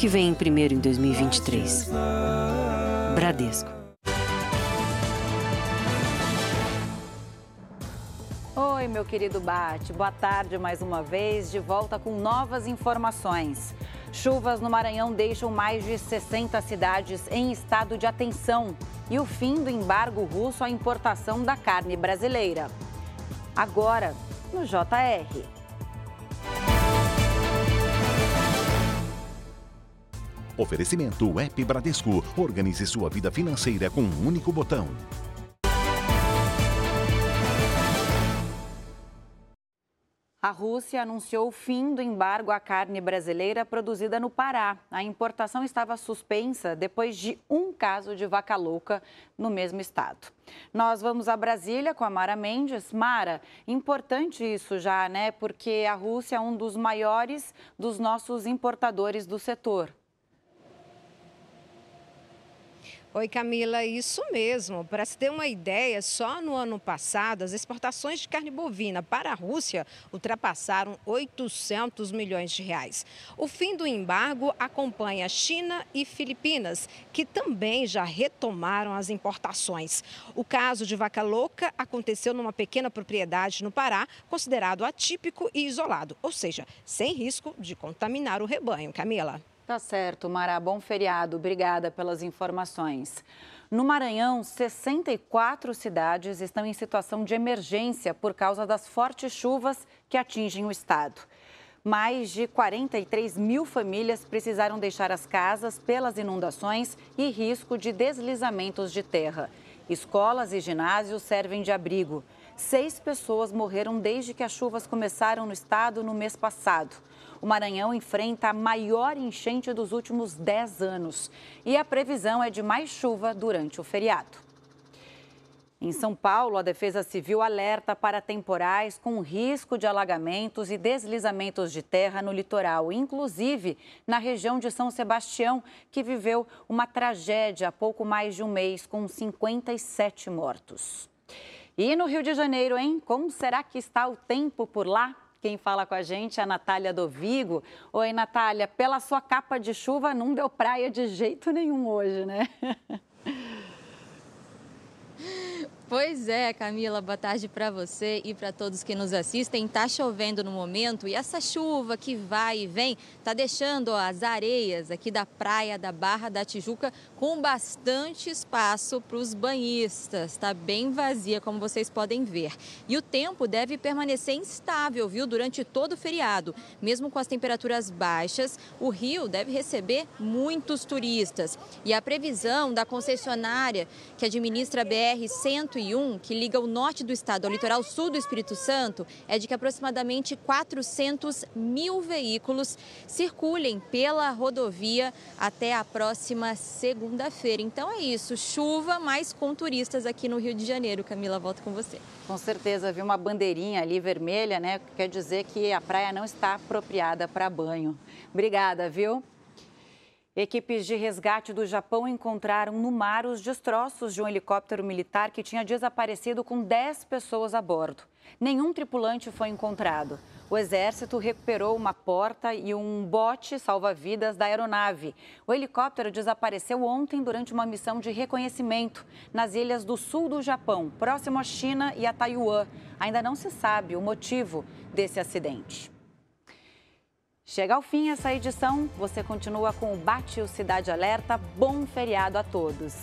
que vem primeiro em 2023. Bradesco. Oi, meu querido Bate. Boa tarde mais uma vez, de volta com novas informações. Chuvas no Maranhão deixam mais de 60 cidades em estado de atenção e o fim do embargo russo à importação da carne brasileira. Agora, no JR. Oferecimento App Bradesco. Organize sua vida financeira com um único botão. A Rússia anunciou o fim do embargo à carne brasileira produzida no Pará. A importação estava suspensa depois de um caso de vaca louca no mesmo estado. Nós vamos a Brasília com a Mara Mendes. Mara, importante isso já, né? Porque a Rússia é um dos maiores dos nossos importadores do setor. Oi, Camila, isso mesmo. Para se ter uma ideia, só no ano passado, as exportações de carne bovina para a Rússia ultrapassaram 800 milhões de reais. O fim do embargo acompanha China e Filipinas, que também já retomaram as importações. O caso de vaca louca aconteceu numa pequena propriedade no Pará, considerado atípico e isolado, ou seja, sem risco de contaminar o rebanho. Camila. Tá certo, Mara. Bom feriado. Obrigada pelas informações. No Maranhão, 64 cidades estão em situação de emergência por causa das fortes chuvas que atingem o estado. Mais de 43 mil famílias precisaram deixar as casas pelas inundações e risco de deslizamentos de terra. Escolas e ginásios servem de abrigo. Seis pessoas morreram desde que as chuvas começaram no estado no mês passado. O Maranhão enfrenta a maior enchente dos últimos 10 anos e a previsão é de mais chuva durante o feriado. Em São Paulo, a Defesa Civil alerta para temporais com risco de alagamentos e deslizamentos de terra no litoral, inclusive na região de São Sebastião, que viveu uma tragédia há pouco mais de um mês, com 57 mortos. E no Rio de Janeiro, hein? Como será que está o tempo por lá? Quem fala com a gente é a Natália Dovigo. Oi, Natália, pela sua capa de chuva não deu praia de jeito nenhum hoje, né? Pois é, Camila, boa tarde para você e para todos que nos assistem. Tá chovendo no momento e essa chuva que vai e vem tá deixando as areias aqui da praia da Barra da Tijuca com bastante espaço para os banhistas. Tá bem vazia, como vocês podem ver. E o tempo deve permanecer instável, viu, durante todo o feriado. Mesmo com as temperaturas baixas, o rio deve receber muitos turistas. E a previsão da concessionária que administra a BR 100 que liga o norte do estado ao litoral sul do Espírito Santo, é de que aproximadamente 400 mil veículos circulem pela rodovia até a próxima segunda-feira. Então é isso, chuva, mas com turistas aqui no Rio de Janeiro. Camila, volto com você. Com certeza, viu uma bandeirinha ali vermelha, né? Quer dizer que a praia não está apropriada para banho. Obrigada, viu? Equipes de resgate do Japão encontraram no mar os destroços de um helicóptero militar que tinha desaparecido com 10 pessoas a bordo. Nenhum tripulante foi encontrado. O exército recuperou uma porta e um bote salva-vidas da aeronave. O helicóptero desapareceu ontem durante uma missão de reconhecimento nas ilhas do sul do Japão, próximo à China e a Taiwan. Ainda não se sabe o motivo desse acidente. Chega ao fim essa edição. Você continua com o Bate o Cidade Alerta. Bom feriado a todos.